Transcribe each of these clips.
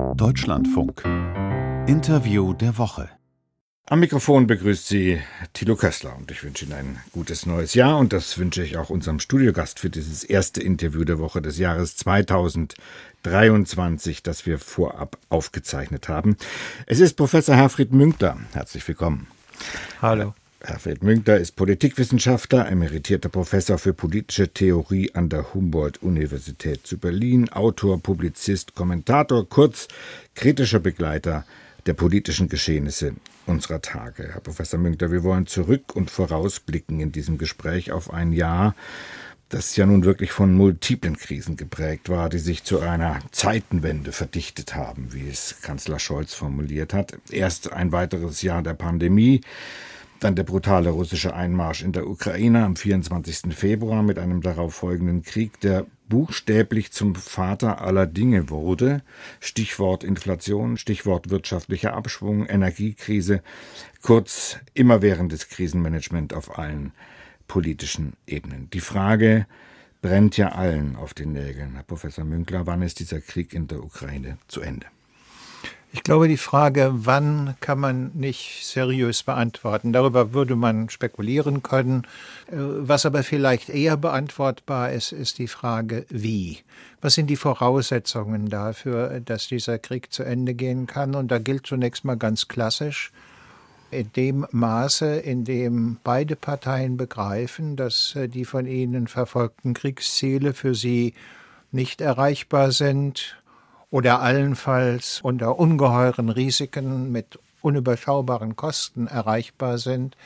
Deutschlandfunk. Interview der Woche. Am Mikrofon begrüßt Sie Thilo Köstler und ich wünsche Ihnen ein gutes neues Jahr und das wünsche ich auch unserem Studiogast für dieses erste Interview der Woche des Jahres 2023, das wir vorab aufgezeichnet haben. Es ist Professor Herfried Münkler. Herzlich willkommen. Hallo. Herfried Münkler ist Politikwissenschaftler, emeritierter Professor für politische Theorie an der Humboldt-Universität zu Berlin, Autor, Publizist, Kommentator, kurz kritischer Begleiter der politischen Geschehnisse unserer Tage. Herr Professor Münkler, wir wollen zurück und vorausblicken in diesem Gespräch auf ein Jahr, das ja nun wirklich von multiplen Krisen geprägt war, die sich zu einer Zeitenwende verdichtet haben, wie es Kanzler Scholz formuliert hat. Erst ein weiteres Jahr der Pandemie, dann der brutale russische Einmarsch in der Ukraine am 24. Februar mit einem darauf folgenden Krieg, der buchstäblich zum Vater aller Dinge wurde. Stichwort Inflation, Stichwort wirtschaftlicher Abschwung, Energiekrise, kurz immerwährendes Krisenmanagement auf allen politischen Ebenen. Die Frage brennt ja allen auf den Nägeln. Herr Professor Münkler, wann ist dieser Krieg in der Ukraine zu Ende? Ich glaube, die Frage, wann kann man nicht seriös beantworten. Darüber würde man spekulieren können. Äh, was aber vielleicht eher beantwortbar ist, ist die Frage, wie. Was sind die Voraussetzungen dafür, dass dieser Krieg zu Ende gehen kann? Und da gilt zunächst mal ganz klassisch, in dem Maße, in dem beide Parteien begreifen, dass äh, die von ihnen verfolgten Kriegsziele für sie nicht erreichbar sind oder allenfalls unter ungeheuren Risiken mit unüberschaubaren Kosten erreichbar sind,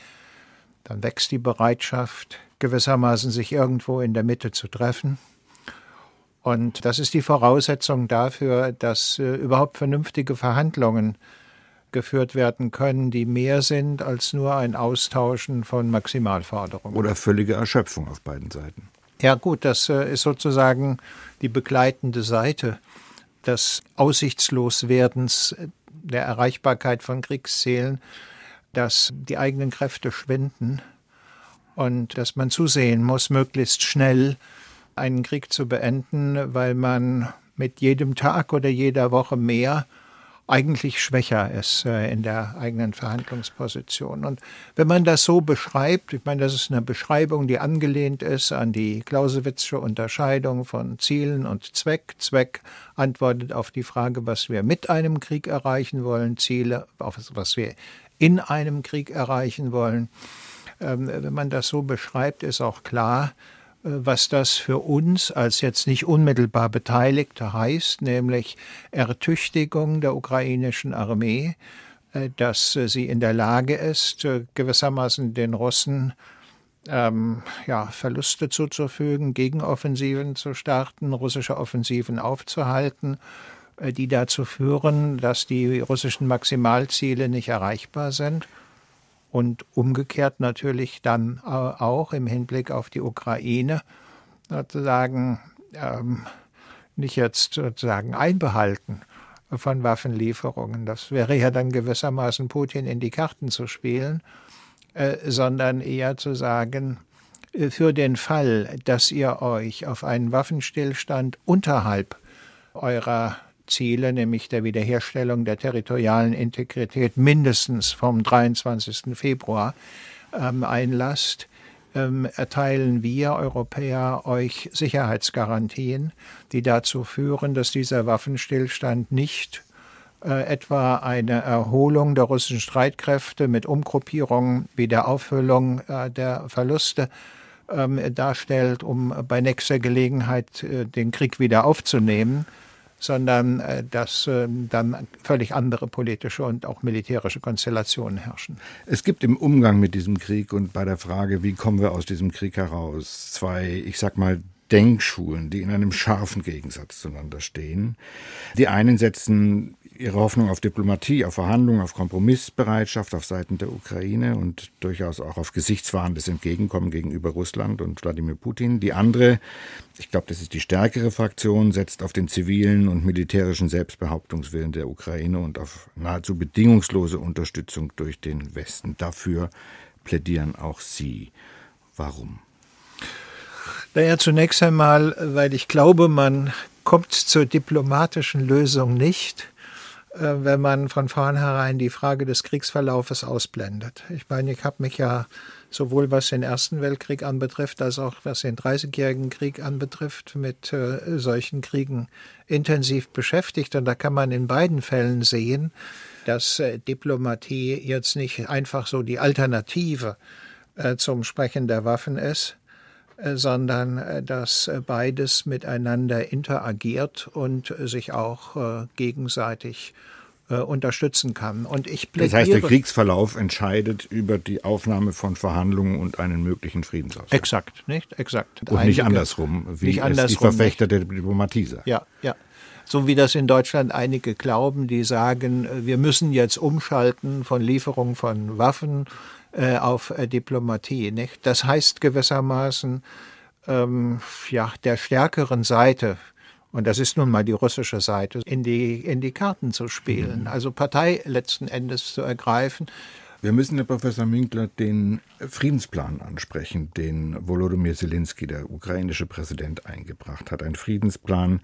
dann wächst die Bereitschaft, gewissermaßen sich irgendwo in der Mitte zu treffen. Und das ist die Voraussetzung dafür, dass äh, überhaupt vernünftige Verhandlungen geführt werden können, die mehr sind als nur ein Austauschen von Maximalforderungen. Oder völlige Erschöpfung auf beiden Seiten. Ja gut, das äh, ist sozusagen die begleitende Seite des Aussichtsloswerdens, der Erreichbarkeit von Kriegszielen, dass die eigenen Kräfte schwinden und dass man zusehen muss, möglichst schnell einen Krieg zu beenden, weil man mit jedem Tag oder jeder Woche mehr eigentlich schwächer ist äh, in der eigenen Verhandlungsposition. Und wenn man das so beschreibt, ich meine, das ist eine Beschreibung, die angelehnt ist an die Clausewitzsche Unterscheidung von Zielen und Zweck. Zweck antwortet auf die Frage, was wir mit einem Krieg erreichen wollen, Ziele, auf was wir in einem Krieg erreichen wollen. Ähm, wenn man das so beschreibt, ist auch klar, was das für uns als jetzt nicht unmittelbar Beteiligte heißt, nämlich Ertüchtigung der ukrainischen Armee, äh, dass äh, sie in der Lage ist, äh, gewissermaßen den Russen ähm, ja, Verluste zuzufügen, Gegenoffensiven zu starten, russische Offensiven aufzuhalten, die dazu führen, dass die russischen Maximalziele nicht erreichbar sind und umgekehrt natürlich dann auch im Hinblick auf die Ukraine sozusagen ähm, nicht jetzt sozusagen einbehalten von Waffenlieferungen. Das wäre ja dann gewissermaßen Putin in die Karten zu spielen, äh, sondern eher zu sagen, äh, für den Fall, dass ihr euch auf einen Waffenstillstand unterhalb eurer Ziele, nämlich der Wiederherstellung der territorialen Integrität mindestens vom 23. Februar ähm, einlasst, ähm, erteilen wir Europäer euch Sicherheitsgarantien, die dazu führen, dass dieser Waffenstillstand nicht äh, etwa eine Erholung der russischen Streitkräfte mit Umgruppierung wie der Auffüllung äh, der Verluste ähm, darstellt, um bei nächster Gelegenheit äh, den Krieg wieder aufzunehmen, sondern äh, dass äh, dann völlig andere politische und auch militärische Konstellationen herrschen. Es gibt im Umgang mit diesem Krieg und bei der Frage, wie kommen wir aus diesem Krieg heraus, zwei, ich sag mal, Denkschulen, die in einem scharfen Gegensatz zueinander stehen. Die einen setzen ihre Hoffnung auf Diplomatie, auf Verhandlungen, auf Kompromissbereitschaft auf Seiten der Ukraine und durchaus auch auf gesichtswahrendes Entgegenkommen gegenüber Russland und Wladimir Putin. Die andere, ich glaube, das ist die stärkere Fraktion, setzt auf den zivilen und militärischen Selbstbehauptungswillen der Ukraine und auf nahezu bedingungslose Unterstützung durch den Westen. Dafür plädieren auch Sie. Warum? Naja, zunächst einmal, weil ich glaube, man kommt zur diplomatischen Lösung nicht, wenn man von vornherein die Frage des Kriegsverlaufes ausblendet. Ich meine, ich habe mich ja sowohl was den Ersten Weltkrieg anbetrifft, als auch was den Dreißigjährigen Krieg anbetrifft, mit äh, solchen Kriegen intensiv beschäftigt. Und da kann man in beiden Fällen sehen, dass äh, Diplomatie jetzt nicht einfach so die Alternative äh, zum Sprechen der Waffen ist, äh, sondern äh, dass äh, beides miteinander interagiert und sich auch gegenseitig äh, unterstützen kann. Und ich das heißt, der Kriegsverlauf entscheidet über die Aufnahme von Verhandlungen und einen möglichen Friedensausgang. Exakt, nicht? Exakt. Und Einige, nicht andersrum, wie nicht andersrum, es die Verfechter nicht. der Diplomatie sagen. Ja, ja. So wie das in Deutschland einige glauben, die sagen, äh, wir müssen jetzt umschalten von Lieferung von Waffen äh, auf äh, Diplomatie. Nicht? Das heißt gewissermaßen, ähm, ja, der stärkeren Seite und das ist nun mal die russische Seite, in die, in die Karten zu spielen, mhm. also Partei letzten Endes zu ergreifen. Wir müssen, Herr Professor Minkler, den Friedensplan ansprechen, den Volodymyr Zelensky, der ukrainische Präsident, eingebracht hat. Ein Friedensplan,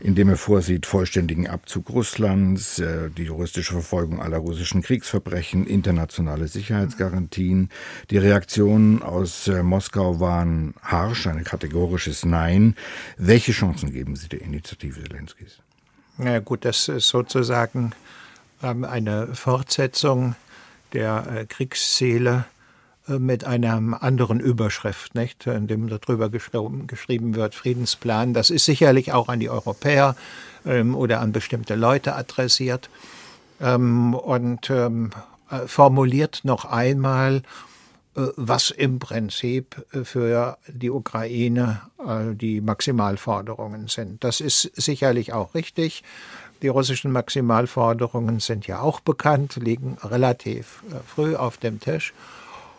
in dem er vorsieht vollständigen Abzug Russlands, äh, die juristische Verfolgung aller russischen Kriegsverbrechen, internationale Sicherheitsgarantien. Die Reaktionen aus äh, Moskau waren harsch, ein kategorisches Nein. Welche Chancen geben Sie der Initiative Zelenskys? Na gut, das ist sozusagen ähm, eine Fortsetzung der äh, Kriegsszene äh, mit einer anderen Überschrift, nicht, in dem darüber geschrieben wird, Friedensplan. Das ist sicherlich auch an die Europäer ähm, oder an bestimmte Leute adressiert ähm, und ähm, äh, formuliert noch einmal, was im Prinzip für die Ukraine die Maximalforderungen sind. Das ist sicherlich auch richtig. Die russischen Maximalforderungen sind ja auch bekannt, liegen relativ äh, früh auf dem Tisch.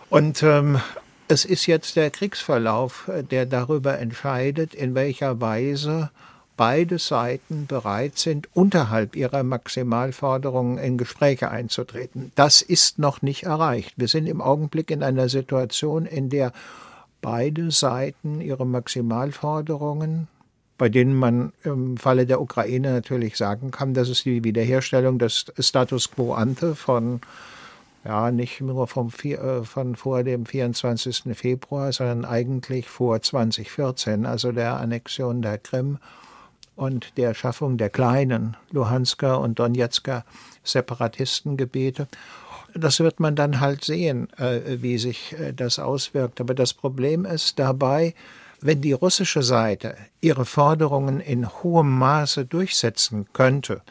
Und ähm, es ist jetzt der Kriegsverlauf, äh, der darüber entscheidet, in welcher Weise beide Seiten bereit sind, unterhalb ihrer Maximalforderungen in Gespräche einzutreten. Das ist noch nicht erreicht. Wir sind im Augenblick in einer Situation, in der beide Seiten ihre Maximalforderungen bei denen man im Falle der Ukraine natürlich sagen kann, dass es die Wiederherstellung des Status quo ante von ja, nicht nur vom, äh, von vor dem 24. Februar, sondern eigentlich vor 2014, also der Annexion der Krim und der Schaffung der kleinen Luhansker und Donetsker Separatistengebiete. Das wird man dann halt sehen, äh, wie sich äh, das auswirkt. Aber das Problem ist dabei, wenn die russische Seite ihre Forderungen in hohem Maße durchsetzen könnte,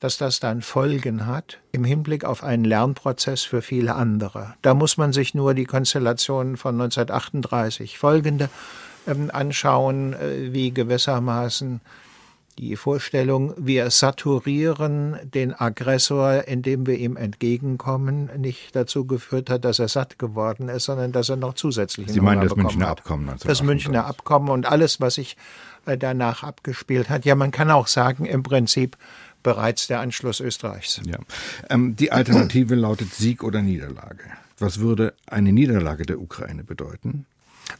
dass das dann Folgen hat im Hinblick auf einen Lernprozess für viele andere. Da muss man sich nur die Konstellationen von 1938 folgende ähm, anschauen, äh, wie gewissermaßen die Vorstellung, wir saturieren den Aggressor, indem wir ihm entgegenkommen, nicht dazu geführt hat, dass er satt geworden ist, sondern dass er noch zusätzlich Sie meinen das Münchner hat. Abkommen? Das Münchner Abkommen und alles, was sich äh, danach abgespielt hat. Ja, man kann auch sagen, im Prinzip bereits der Anschluss Österreichs. Ja. Ähm, die Alternative lautet Sieg oder Niederlage. Was würde eine Niederlage der Ukraine bedeuten?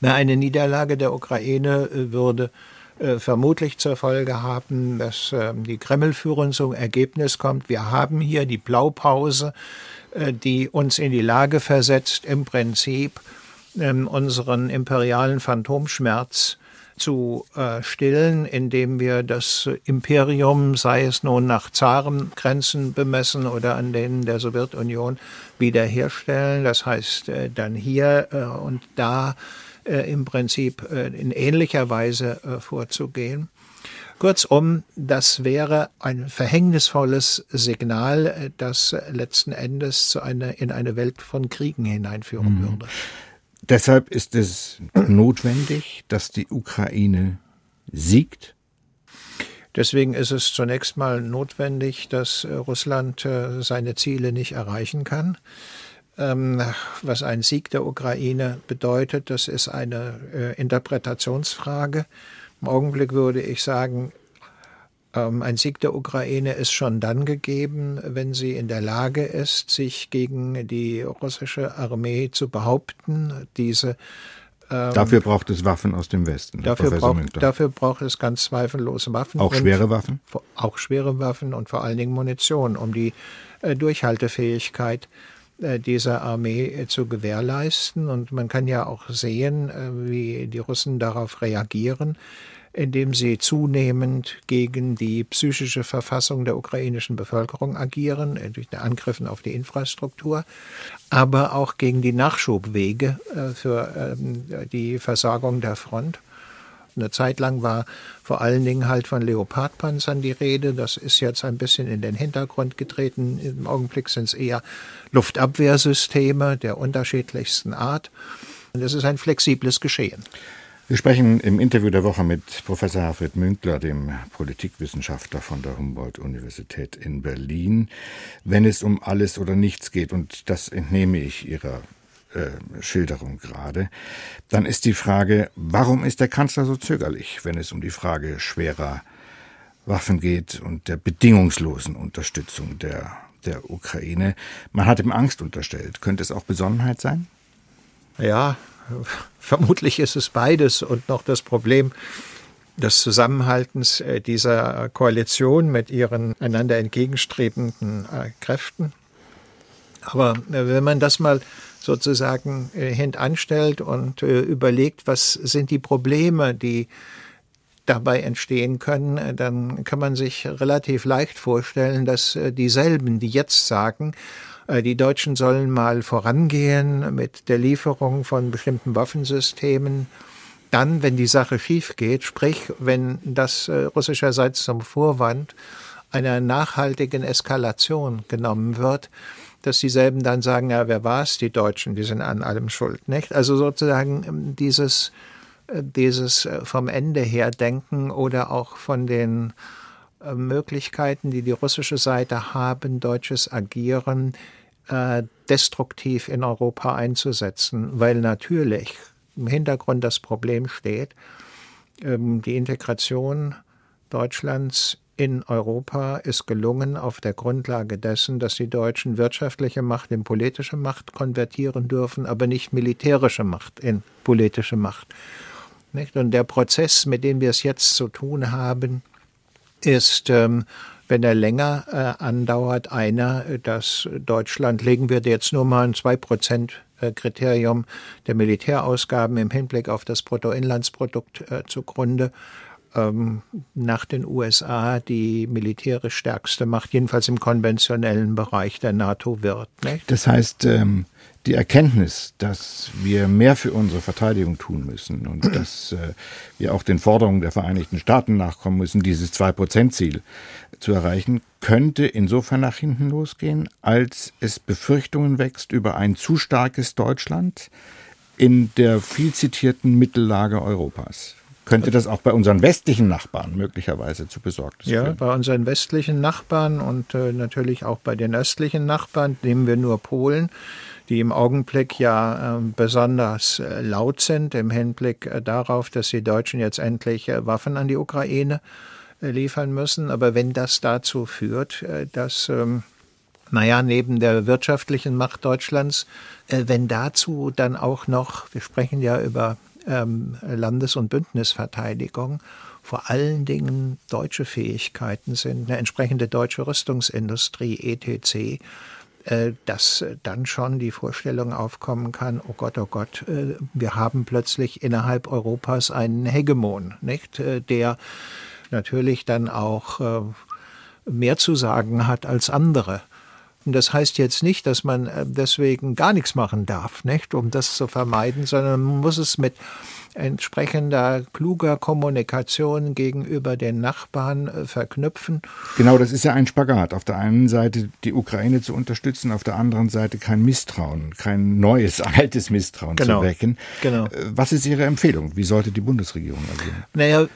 Na, eine Niederlage der Ukraine äh, würde äh, vermutlich zur Folge haben, dass äh, die Kremlführung zum Ergebnis kommt, wir haben hier die Blaupause, äh, die uns in die Lage versetzt, im Prinzip ähm, unseren imperialen Phantomschmerz zu äh, stillen, indem wir das Imperium, sei es nun nach Zarengrenzen bemessen oder an denen der Sowjetunion, wiederherstellen. Das heißt, dann hier und da äh, im Prinzip äh, in ähnlicher Weise äh, vorzugehen. Kurzum, das wäre ein verhängnisvolles Signal, das letzten Endes zu einer, in eine Welt von Kriegen hineinführen mhm. würde. Deshalb ist es notwendig, dass die Ukraine siegt. Deswegen ist es zunächst mal notwendig, dass Russland seine Ziele nicht erreichen kann. Ähm, was ein Sieg der Ukraine bedeutet, das ist eine äh, Interpretationsfrage. Im Augenblick würde ich sagen, ähm, ein Sieg der Ukraine ist schon dann gegeben, wenn sie in der Lage ist, sich gegen die russische Armee zu behaupten, diese Ähm, dafür braucht es Waffen aus dem Westen. Dafür braucht, dafür braucht, es ganz zweifellos Waffen. Auch schwere Waffen? Auch schwere Waffen und vor allen Dingen Munition, um die äh, Durchhaltefähigkeit äh, dieser Armee äh, zu gewährleisten. Und man kann ja auch sehen, äh, wie die Russen darauf reagieren indem sie zunehmend gegen die psychische Verfassung der ukrainischen Bevölkerung agieren, durch Angriffen auf die Infrastruktur, aber auch gegen die Nachschubwege für ähm, die Versorgung der Front. Eine Zeit lang war vor allen Dingen halt von Leopardpanzern die Rede. Das ist jetzt ein bisschen in den Hintergrund getreten. Im Augenblick sind es eher Luftabwehrsysteme der unterschiedlichsten Art. Und es ist ein flexibles Geschehen. Wir sprechen im Interview der Woche mit Professor Herfried Münkler, dem Politikwissenschaftler von der Humboldt-Universität in Berlin, wenn es um alles oder nichts geht. Und das entnehme ich Ihrer äh, Schilderung gerade, dann ist die Frage, warum ist der Kanzler so zögerlich, wenn es um die Frage schwerer Waffen geht und der bedingungslosen Unterstützung der, der Ukraine? Man hat ihm Angst unterstellt. Könnte es auch Besonnenheit sein? Ja, vermutlich ist es beides und noch das Problem, des Zusammenhaltens äh, dieser Koalition mit ihren einander entgegenstrebenden äh, Kräften. Aber wenn man das mal sozusagen äh, hintanstellt und äh, überlegt, was sind die Probleme, die dabei entstehen können, äh, dann kann man sich relativ leicht vorstellen, dass dieselben, die jetzt sagen, die Deutschen sollen mal vorangehen mit der Lieferung von bestimmten Waffensystemen, dann, wenn die Sache schief geht, sprich, wenn das russischerseits zum Vorwand einer nachhaltigen Eskalation genommen wird, dass dieselben dann sagen, ja, wer war es, die Deutschen, die sind an allem schuld. Nicht? Also sozusagen ähm, dieses, äh, dieses äh, vom Ende her denken oder auch von den äh, Möglichkeiten, die die russische Seite haben, deutsches Agieren destruktiv in Europa einzusetzen, weil natürlich im Hintergrund das Problem steht, ähm, die Integration Deutschlands in Europa ist gelungen auf der Grundlage dessen, dass die Deutschen wirtschaftliche Macht in politische Macht konvertieren dürfen, aber nicht militärische Macht in politische Macht. Und der Prozess, mit dem wir es jetzt zu tun haben, ist, ähm, wenn er länger äh, andauert, einer, dass Deutschland, legen wir jetzt nur mal ein 2 Kriterium der Militärausgaben im Hinblick auf das Bruttoinlandsprodukt äh, zugrunde, ähm, nach den USA die militärisch stärkste Macht, jedenfalls im konventionellen Bereich der NATO wird. Nicht? Das heißt, ähm, die Erkenntnis, dass wir mehr für unsere Verteidigung tun müssen und dass äh, wir auch den Forderungen der Vereinigten Staaten nachkommen müssen, dieses Zwei-Prozent-Ziel zu erreichen, könnte insofern nach hinten losgehen, als es Befürchtungen wächst über ein zu starkes Deutschland in der viel zitierten Mittellage Europas. Könnte das auch bei unseren westlichen Nachbarn möglicherweise zu Besorgnis ja, führen? Ja, bei unseren westlichen Nachbarn und äh, natürlich auch bei den östlichen Nachbarn, nehmen wir nur Polen, die im Augenblick ja äh, besonders äh, laut sind im Hinblick äh, darauf, dass die Deutschen jetzt endlich äh, Waffen an die Ukraine äh, liefern müssen. Aber wenn das dazu führt, dass ähm, naja, neben der wirtschaftlichen Macht Deutschlands, wenn dazu dann auch noch, wir sprechen ja über ähm, Landes- und Bündnisverteidigung vor allen Dingen deutsche Fähigkeiten sind, eine entsprechende deutsche Rüstungsindustrie, etc., äh, dass dann schon die Vorstellung aufkommen kann, oh Gott, oh Gott, äh, wir haben plötzlich innerhalb Europas einen Hegemon, nicht, äh, der natürlich dann auch mehr zu sagen hat als andere. Und das heißt jetzt nicht, dass man äh, deswegen gar nichts machen darf, nicht, um das zu vermeiden, sondern man muss es mit entsprechender kluger Kommunikation gegenüber den Nachbarn äh, verknüpfen. Genau, das ist ja ein Spagat. Auf der einen Seite die Ukraine zu unterstützen, auf der anderen Seite kein Misstrauen, kein neues, altes Misstrauen genau. zu wecken. Genau. Äh, was ist Ihre Empfehlung? Wie sollte die Bundesregierung agieren? Naja,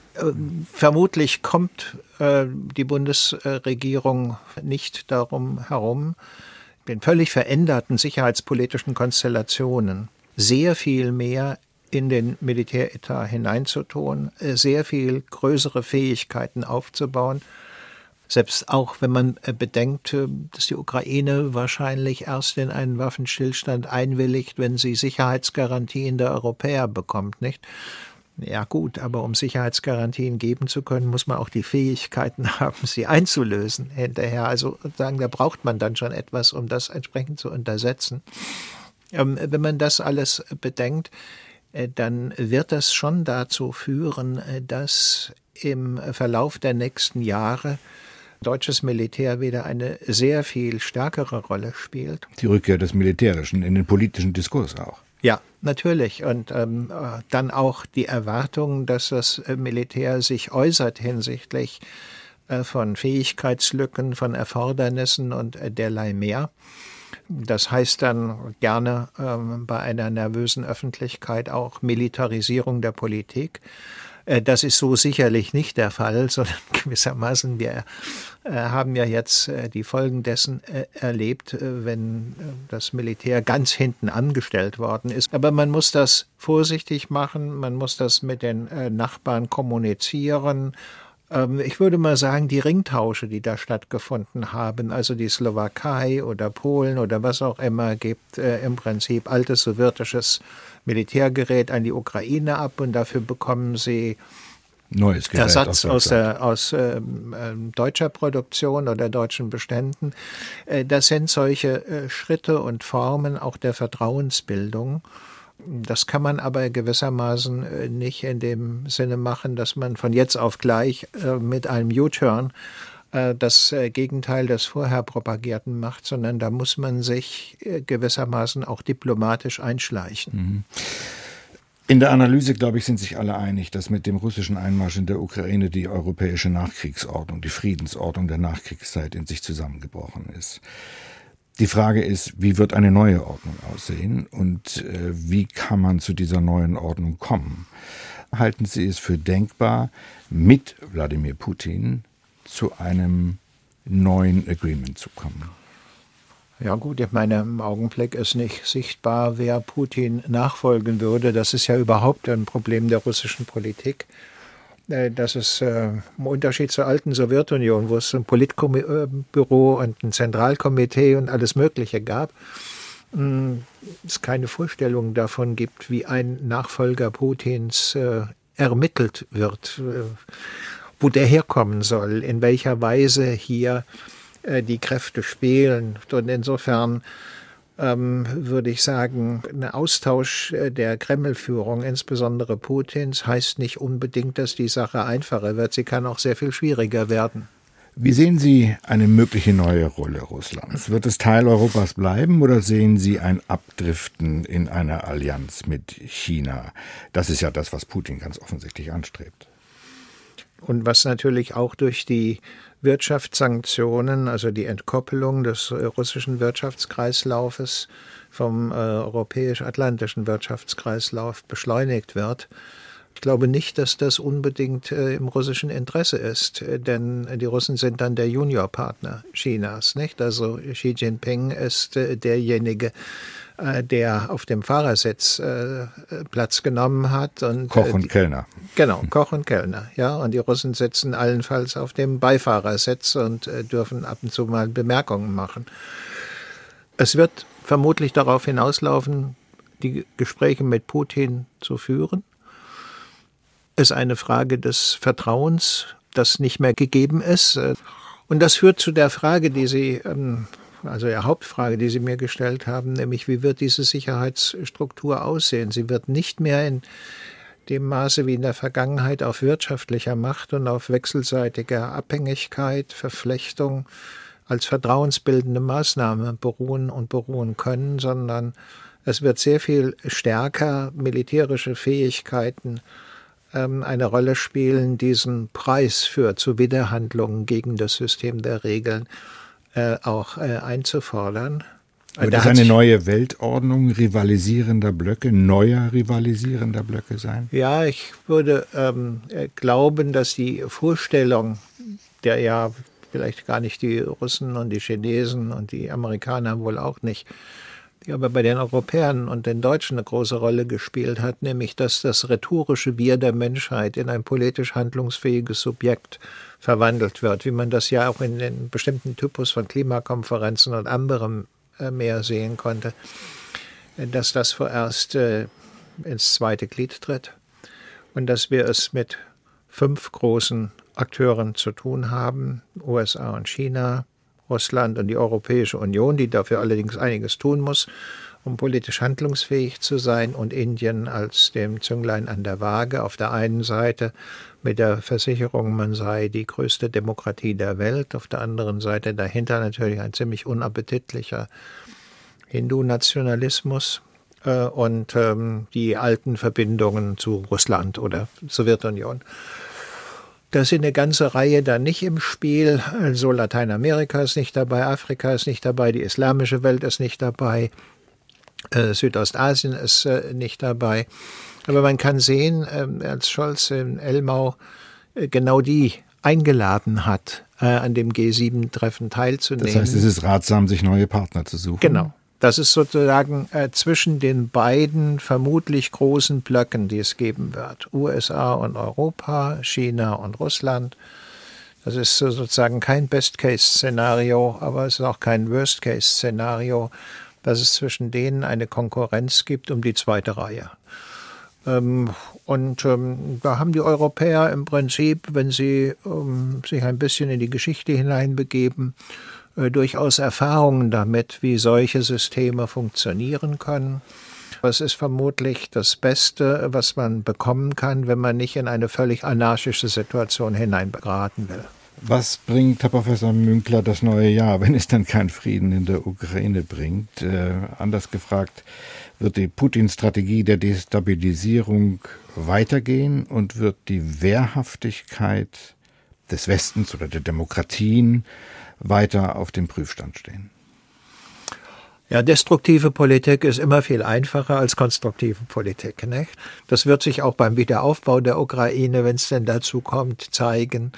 vermutlich kommt äh, die Bundesregierung nicht darum herum, den völlig veränderten sicherheitspolitischen Konstellationen sehr viel mehr in den Militäretat hineinzutun, äh, sehr viel größere Fähigkeiten aufzubauen, Selbst auch wenn man äh, bedenkt, äh, dass die Ukraine wahrscheinlich erst in einen Waffenstillstand einwilligt, wenn sie Sicherheitsgarantien der Europäer bekommt, nicht? Ja gut, aber um Sicherheitsgarantien geben zu können, muss man auch die Fähigkeiten haben, sie einzulösen hinterher. Also sagen, da braucht man dann schon etwas, um das entsprechend zu untersetzen. Ähm, wenn man das alles bedenkt, dann wird das schon dazu führen, äh, dass im Verlauf der nächsten Jahre deutsches Militär wieder eine sehr viel stärkere Rolle spielt. Die Rückkehr des Militärischen in den politischen Diskurs auch. Ja, natürlich. Und ähm, äh, dann auch die Erwartung, dass das Militär sich äußert hinsichtlich äh, von Fähigkeitslücken, von Erfordernissen und äh, derlei mehr. Das heißt dann gerne ähm, bei einer nervösen Öffentlichkeit auch Militarisierung der Politik. Äh, das ist so sicherlich nicht der Fall, sondern gewissermaßen wir äh, haben ja jetzt äh, die Folgen dessen erlebt, wenn das Militär ganz hinten angestellt worden ist. Aber man muss das vorsichtig machen, man muss das mit den Nachbarn kommunizieren ich würde mal sagen, die Ringtausche, die da stattgefunden haben, also die Slowakei oder Polen oder was auch immer, gibt äh, im Prinzip altes sowjetisches Militärgerät an die Ukraine ab und dafür bekommen sie Neues Gerät Ersatz aus, der, aus ähm, äh, deutscher Produktion oder deutschen Beständen. Äh, das sind solche äh, Schritte und Formen auch der Vertrauensbildung. Das kann man aber gewissermaßen äh, nicht in dem Sinne machen, dass man von jetzt auf gleich äh, mit einem U-Turn äh, das Gegenteil des vorher propagierten macht, sondern da muss man sich gewissermaßen auch diplomatisch einschleichen. Mhm. In der Analyse, glaube ich, sind sich alle einig, dass mit dem russischen Einmarsch in der Ukraine die europäische Nachkriegsordnung, die Friedensordnung der Nachkriegszeit in sich zusammengebrochen ist. Die Frage ist, wie wird eine neue Ordnung aussehen und äh, wie kann man zu dieser neuen Ordnung kommen? Halten Sie es für denkbar, mit Wladimir Putin zu einem neuen Agreement zu kommen? Ja gut, ich meine, im Augenblick ist nicht sichtbar, wer Putin nachfolgen würde. Das ist ja überhaupt ein Problem der russischen Politik. Äh, dass es äh, im Unterschied zur alten Sowjetunion, wo es ein Politbüro und ein Zentralkomitee und alles Mögliche gab, es keine Vorstellung davon gibt, wie ein Nachfolger Putins äh, ermittelt wird, wo der herkommen soll, in welcher Weise hier die Kräfte spielen. Und insofern ähm, würde ich sagen, ein Austausch äh, der Kreml-Führung, insbesondere Putins, heißt nicht unbedingt, dass die Sache einfacher wird. Sie kann auch sehr viel schwieriger werden. Wie sehen Sie eine mögliche neue Rolle Russlands? Wird es Teil Europas bleiben oder sehen Sie ein Abdriften in einer Allianz mit China? Das ist ja das, was Putin ganz offensichtlich anstrebt. Und was natürlich auch durch die Wirtschaftssanktionen, also die Entkoppelung des äh, russischen Wirtschaftskreislaufes vom äh, europäisch-atlantischen Wirtschaftskreislauf beschleunigt wird. Ich glaube nicht, dass das unbedingt äh, im russischen Interesse ist, äh, denn die Russen sind dann der Juniorpartner Chinas, nicht? Also Xi Jinping ist äh, derjenige, äh, der auf dem Fahrersitz äh, Platz genommen hat. Und, Koch und die, Kellner. Genau, Koch und Kellner, ja. Und die Russen sitzen allenfalls auf dem Beifahrersitz und dürfen ab und zu mal Bemerkungen machen. Es wird vermutlich darauf hinauslaufen, die Gespräche mit Putin zu führen. Ist eine Frage des Vertrauens, das nicht mehr gegeben ist. Und das führt zu der Frage, die Sie ähm, also der Hauptfrage, die Sie mir gestellt haben, nämlich wie wird diese Sicherheitsstruktur aussehen? Sie wird nicht mehr in dem Maße wie in der Vergangenheit auf wirtschaftlicher Macht und auf wechselseitiger Abhängigkeit, Verflechtung als vertrauensbildende Maßnahme beruhen und beruhen können, sondern es wird sehr viel stärker militärische Fähigkeiten ähm, eine Rolle spielen, diesen Preis für Zuwiderhandlungen gegen das System der Regeln äh, auch äh, einzufordern. Wird da das eine neue Weltordnung rivalisierender Blöcke, neuer rivalisierender Blöcke sein? Ja, ich würde ähm, äh, glauben, dass die Vorstellung, der ja vielleicht gar nicht die Russen und die Chinesen und die Amerikaner wohl auch nicht, die aber bei den Europäern und den Deutschen eine große Rolle gespielt hat, nämlich dass das rhetorische Wir der Menschheit in ein politisch handlungsfähiges Subjekt verwandelt wird, wie man das ja auch in den bestimmten Typus von Klimakonferenzen und anderem äh, mehr sehen konnte, dass das vorerst äh, ins zweite Glied tritt und dass wir es mit fünf großen Akteuren zu tun haben, USA und China, Russland und die Europäische Union, die dafür allerdings einiges tun muss, um politisch handlungsfähig zu sein, und Indien als dem Zünglein an der Waage auf der einen Seite mit der Versicherung, man sei die größte Demokratie der Welt, auf der anderen Seite dahinter natürlich ein ziemlich unappetitlicher Hindu-Nationalismus äh, und ähm, die alten Verbindungen zu Russland oder Sowjetunion. Da sind eine ganze Reihe da nicht im Spiel. Also Lateinamerika ist nicht dabei, Afrika ist nicht dabei, die islamische Welt ist nicht dabei, äh, Südostasien ist äh, nicht dabei. Aber man kann sehen, äh, als Scholz in Elmau äh, genau die eingeladen hat, an dem G7-Treffen teilzunehmen. Das heißt, es ist ratsam, sich neue Partner zu suchen. Genau. Das ist sozusagen äh, zwischen den beiden vermutlich großen Blöcken, die es geben wird. USA und Europa, China und Russland. Das ist sozusagen kein Best-Case-Szenario, aber es ist auch kein Worst-Case-Szenario, dass es zwischen denen eine Konkurrenz gibt um die zweite Reihe. Ähm, und ähm, da haben die Europäer im Prinzip, wenn sie ähm, sich ein bisschen in die Geschichte hineinbegeben, durchaus Erfahrungen damit, wie solche Systeme funktionieren können. Es ist vermutlich das Beste, was man bekommen kann, wenn man nicht in eine völlig anarchische Situation hineingeraten will. Was bringt, Herr Professor Münkler, das neue Jahr, wenn es dann keinen Frieden in der Ukraine bringt? Äh, anders gefragt, wird die Putin-Strategie der Destabilisierung weitergehen und wird die Wehrhaftigkeit des Westens oder der Demokratien weiter auf dem Prüfstand stehen? Ja, destruktive Politik ist immer viel einfacher als konstruktive Politik. Nicht? Das wird sich auch beim Wiederaufbau der Ukraine, wenn es denn dazu kommt, zeigen,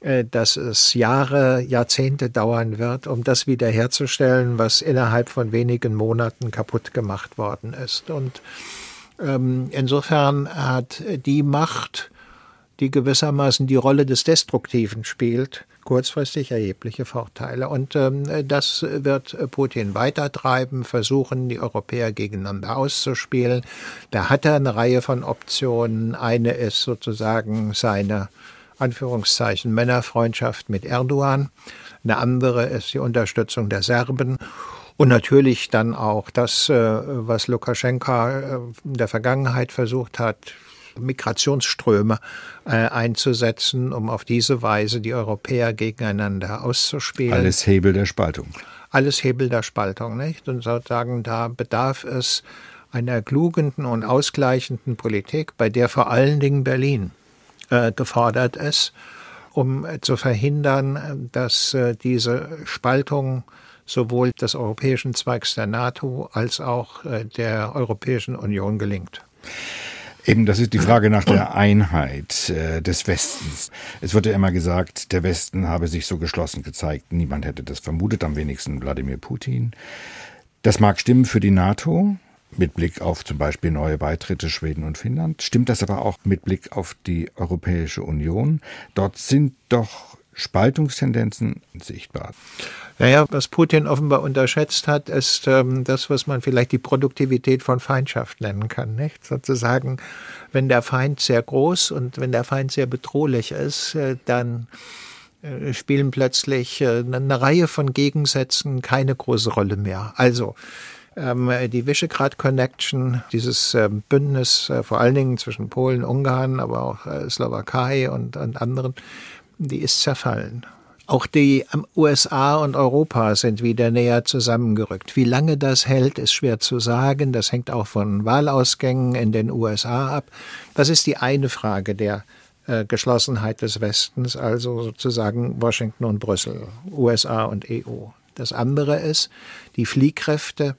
äh, dass es Jahre, Jahrzehnte dauern wird, um das wiederherzustellen, was innerhalb von wenigen Monaten kaputt gemacht worden ist. Und ähm, insofern hat die Macht, die gewissermaßen die Rolle des Destruktiven spielt, kurzfristig erhebliche Vorteile. Und ähm, das wird Putin weitertreiben, versuchen, die Europäer gegeneinander auszuspielen. Da hat er eine Reihe von Optionen. Eine ist sozusagen seine Anführungszeichen Männerfreundschaft mit Erdogan. Eine andere ist die Unterstützung der Serben. Und natürlich dann auch das, äh, was Lukaschenka äh, in der Vergangenheit versucht hat, Migrationsströme äh, einzusetzen, um auf diese Weise die Europäer gegeneinander auszuspielen. Alles Hebel der Spaltung. Alles Hebel der Spaltung, nicht? Und sozusagen da bedarf es einer klugenden und ausgleichenden Politik, bei der vor allen Dingen Berlin äh, gefordert ist, um äh, zu verhindern, dass äh, diese Spaltung sowohl des europäischen Zweigs der NATO als auch äh, der Europäischen Union gelingt. Eben, das ist die Frage nach der Einheit äh, des Westens. Es wird ja immer gesagt, der Westen habe sich so geschlossen gezeigt. Niemand hätte das vermutet, am wenigsten Wladimir Putin. Das mag stimmen für die NATO, mit Blick auf zum Beispiel neue Beitritte Schweden und Finnland. Stimmt das aber auch mit Blick auf die Europäische Union? Dort sind doch Spaltungstendenzen sichtbar. Naja, was Putin offenbar unterschätzt hat, ist ähm, das, was man vielleicht die Produktivität von Feindschaft nennen kann. Nicht? Sozusagen, wenn der Feind sehr groß und wenn der Feind sehr bedrohlich ist, äh, dann äh, spielen plötzlich äh, eine Reihe von Gegensätzen keine große Rolle mehr. Also ähm, die Visegrad Connection, dieses äh, Bündnis äh, vor allen Dingen zwischen Polen, Ungarn, aber auch äh, Slowakei und, und anderen, die ist zerfallen. Auch die USA und Europa sind wieder näher zusammengerückt. Wie lange das hält, ist schwer zu sagen. Das hängt auch von Wahlausgängen in den USA ab. Das ist die eine Frage der äh, Geschlossenheit des Westens, also sozusagen Washington und Brüssel, USA und EU. Das andere ist, die Fliehkräfte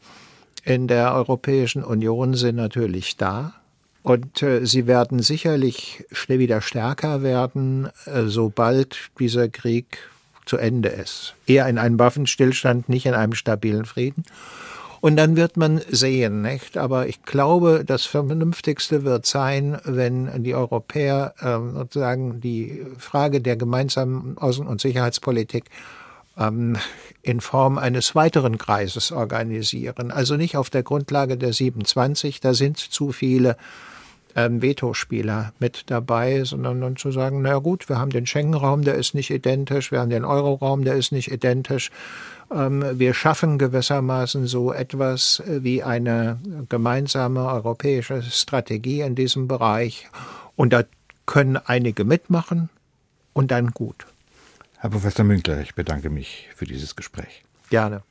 in der Europäischen Union sind natürlich da. Und äh, sie werden sicherlich schnell wieder stärker werden, äh, sobald dieser Krieg zu Ende ist. Eher in einem Waffenstillstand, nicht in einem stabilen Frieden. Und dann wird man sehen, nicht? Aber ich glaube, das Vernünftigste wird sein, wenn die Europäer ähm, sozusagen die Frage der gemeinsamen Außen- und Sicherheitspolitik ähm, in Form eines weiteren Kreises organisieren. Also nicht auf der Grundlage der 27, da sind zu viele ähm, Vetospieler mit dabei, sondern dann zu sagen, na gut, wir haben den Schengen-Raum, der ist nicht identisch, wir haben den Euro-Raum, der ist nicht identisch. Ähm, wir schaffen gewissermaßen so etwas wie eine gemeinsame europäische Strategie in diesem Bereich. Und da können einige mitmachen und dann gut. Herr Professor Münkler, ich bedanke mich für dieses Gespräch. Gerne.